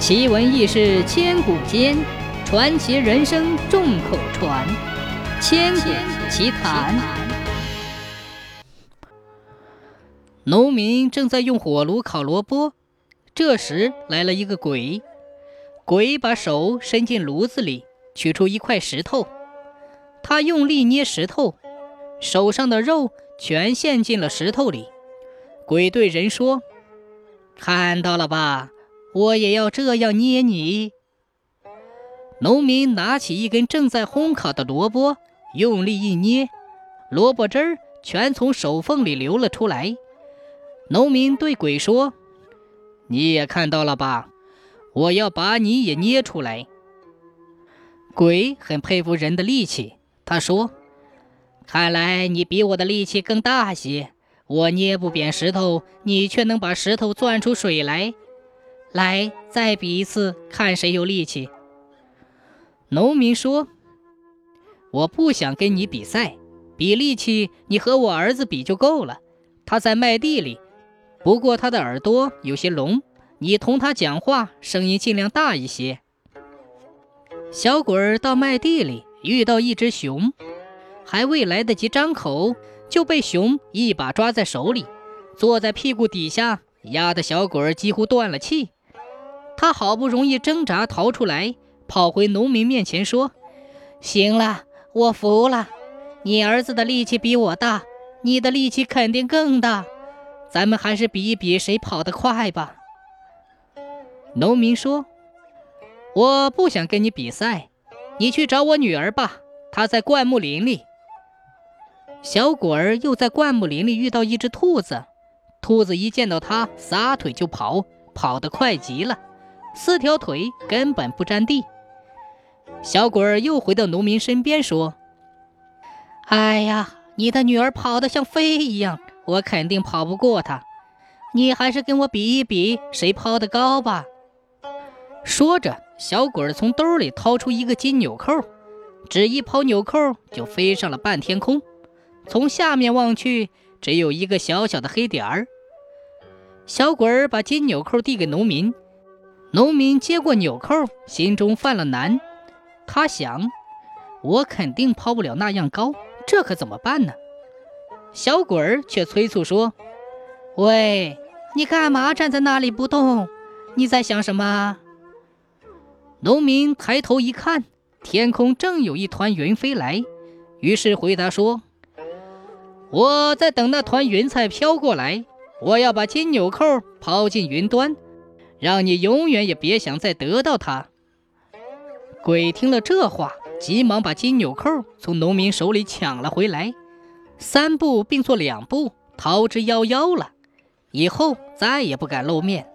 奇闻异事千古间，传奇人生众口传。千古奇谈。农民正在用火炉烤萝卜，这时来了一个鬼。鬼把手伸进炉子里，取出一块石头，他用力捏石头，手上的肉全陷进了石头里。鬼对人说：“看到了吧？”我也要这样捏你。农民拿起一根正在烘烤的萝卜，用力一捏，萝卜汁儿全从手缝里流了出来。农民对鬼说：“你也看到了吧？我要把你也捏出来。”鬼很佩服人的力气，他说：“看来你比我的力气更大些。我捏不扁石头，你却能把石头钻出水来。”来，再比一次，看谁有力气。农民说：“我不想跟你比赛，比力气，你和我儿子比就够了。他在麦地里，不过他的耳朵有些聋，你同他讲话，声音尽量大一些。”小鬼儿到麦地里遇到一只熊，还未来得及张口，就被熊一把抓在手里，坐在屁股底下，压得小鬼儿几乎断了气。他好不容易挣扎逃出来，跑回农民面前说：“行了，我服了。你儿子的力气比我大，你的力气肯定更大。咱们还是比一比谁跑得快吧。”农民说：“我不想跟你比赛，你去找我女儿吧，她在灌木林里。”小果儿又在灌木林里遇到一只兔子，兔子一见到他，撒腿就跑，跑得快极了。四条腿根本不沾地。小鬼儿又回到农民身边说：“哎呀，你的女儿跑得像飞一样，我肯定跑不过她。你还是跟我比一比，谁抛得高吧。”说着，小鬼儿从兜里掏出一个金纽扣，只一抛纽扣就飞上了半天空。从下面望去，只有一个小小的黑点儿。小鬼儿把金纽扣递给农民。农民接过纽扣，心中犯了难。他想：“我肯定抛不了那样高，这可怎么办呢？”小鬼儿却催促说：“喂，你干嘛站在那里不动？你在想什么？”农民抬头一看，天空正有一团云飞来，于是回答说：“我在等那团云彩飘过来，我要把金纽扣抛进云端。”让你永远也别想再得到它。鬼听了这话，急忙把金纽扣从农民手里抢了回来，三步并作两步逃之夭夭了。以后再也不敢露面。